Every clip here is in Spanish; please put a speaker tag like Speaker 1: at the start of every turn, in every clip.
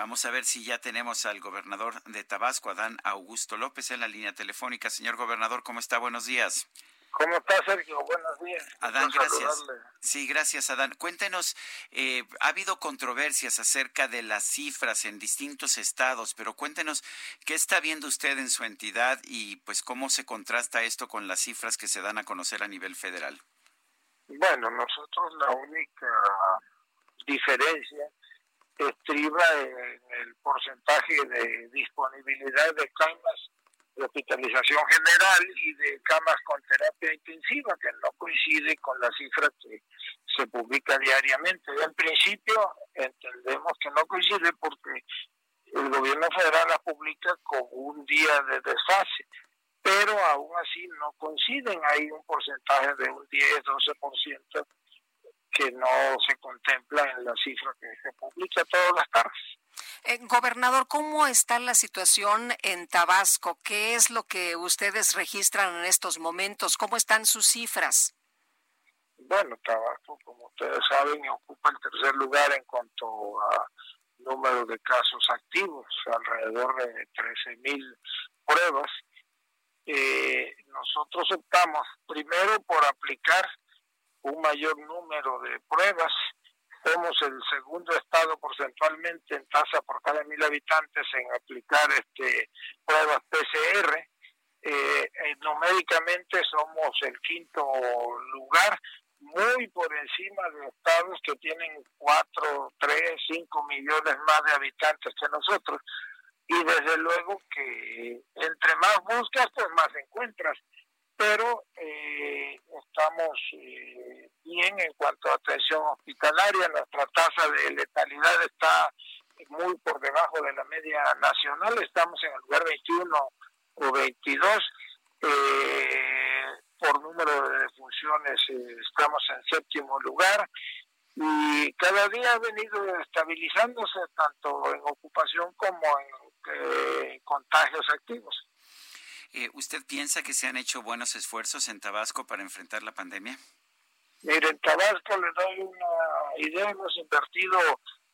Speaker 1: Vamos a ver si ya tenemos al gobernador de Tabasco, Adán Augusto López, en la línea telefónica. Señor gobernador, ¿cómo está? Buenos días.
Speaker 2: ¿Cómo está, Sergio? Buenos días.
Speaker 1: Adán, gracias. Sí, gracias, Adán. Cuéntenos, eh, ha habido controversias acerca de las cifras en distintos estados, pero cuéntenos qué está viendo usted en su entidad y pues cómo se contrasta esto con las cifras que se dan a conocer a nivel federal.
Speaker 2: Bueno, nosotros la única diferencia estriba en el porcentaje de disponibilidad de camas de hospitalización general y de camas con terapia intensiva, que no coincide con la cifra que se publica diariamente. En principio entendemos que no coincide porque el gobierno federal la publica con un día de desfase, pero aún así no coinciden. Hay un porcentaje de un 10-12% que no se contempla en la cifra que se todas las tardes.
Speaker 3: Eh, gobernador, ¿cómo está la situación en Tabasco? ¿Qué es lo que ustedes registran en estos momentos? ¿Cómo están sus cifras?
Speaker 2: Bueno, Tabasco, como ustedes saben, ocupa el tercer lugar en cuanto a número de casos activos, alrededor de 13 mil pruebas. Eh, nosotros optamos primero por aplicar un mayor número de pruebas somos el segundo estado porcentualmente en tasa por cada mil habitantes en aplicar este pruebas PCR. Eh, eh, numéricamente somos el quinto lugar, muy por encima de estados que tienen cuatro, tres, cinco millones más de habitantes que nosotros. Y desde luego que entre más buscas, pues más encuentras pero eh, estamos eh, bien en cuanto a atención hospitalaria. Nuestra tasa de letalidad está muy por debajo de la media nacional. Estamos en el lugar 21 o 22. Eh, por número de defunciones estamos en séptimo lugar y cada día ha venido estabilizándose tanto en ocupación como en contagios activos.
Speaker 1: Eh, ¿Usted piensa que se han hecho buenos esfuerzos en Tabasco para enfrentar la pandemia?
Speaker 2: Mire, en Tabasco le doy una idea, hemos invertido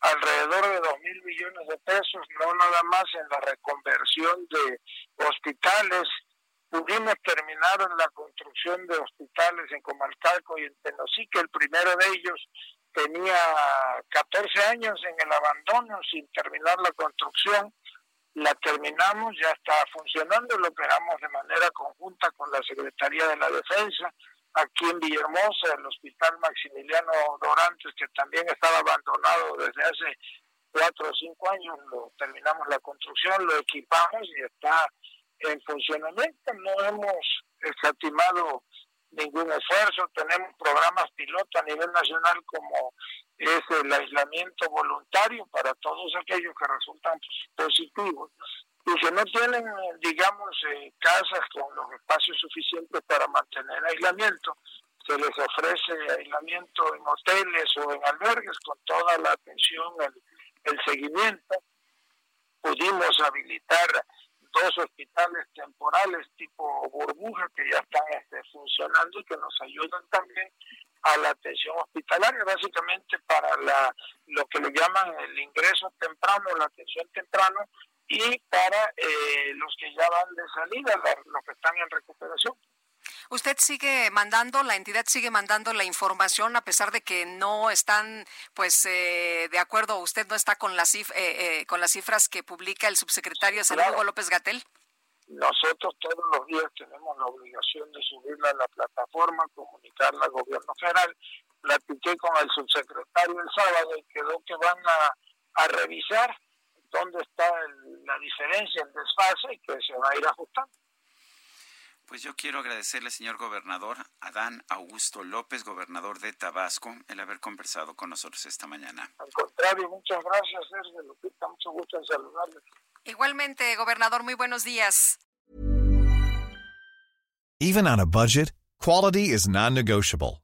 Speaker 2: alrededor de dos mil millones de pesos, no nada más en la reconversión de hospitales. Pudimos terminar en la construcción de hospitales en Comalcalco y en Tenosique. El primero de ellos tenía 14 años en el abandono sin terminar la construcción la terminamos, ya está funcionando, lo operamos de manera conjunta con la Secretaría de la Defensa, aquí en Villahermosa, el Hospital Maximiliano Dorantes, que también estaba abandonado desde hace cuatro o cinco años, lo terminamos la construcción, lo equipamos y está en funcionamiento. No hemos escatimado ningún esfuerzo, tenemos programas piloto a nivel nacional como es el aislamiento voluntario para todos aquellos que resultan positivos y que no tienen, digamos, eh, casas con los espacios suficientes para mantener aislamiento. Se les ofrece aislamiento en hoteles o en albergues con toda la atención, el, el seguimiento. Pudimos habilitar dos hospitales temporales tipo burbuja que ya están este, funcionando y que nos ayudan también a la atención hospitalaria, básicamente para la lo que le llaman el ingreso temprano, la atención temprano, y para eh, los que ya van de salida, los que están en recuperación.
Speaker 3: Usted sigue mandando, la entidad sigue mandando la información a pesar de que no están, pues, eh, de acuerdo, usted no está con las, eh, con las cifras que publica el subsecretario de Salud, Hugo López Gatel.
Speaker 2: Nosotros todos los días tenemos la obligación de subirla a la plataforma, comunicarla al gobierno federal. Platiqué con el subsecretario el sábado y quedó que van a, revisar dónde está la diferencia, el desfase y que se va a ir ajustando.
Speaker 1: Pues yo quiero agradecerle, señor gobernador Adán Augusto López, gobernador de Tabasco, el haber conversado con nosotros esta mañana.
Speaker 2: Al contrario, muchas gracias, Sergio Lupita, mucho gusto en saludarle.
Speaker 3: Igualmente, gobernador, muy buenos días.
Speaker 4: Even on a budget, quality is non-negotiable.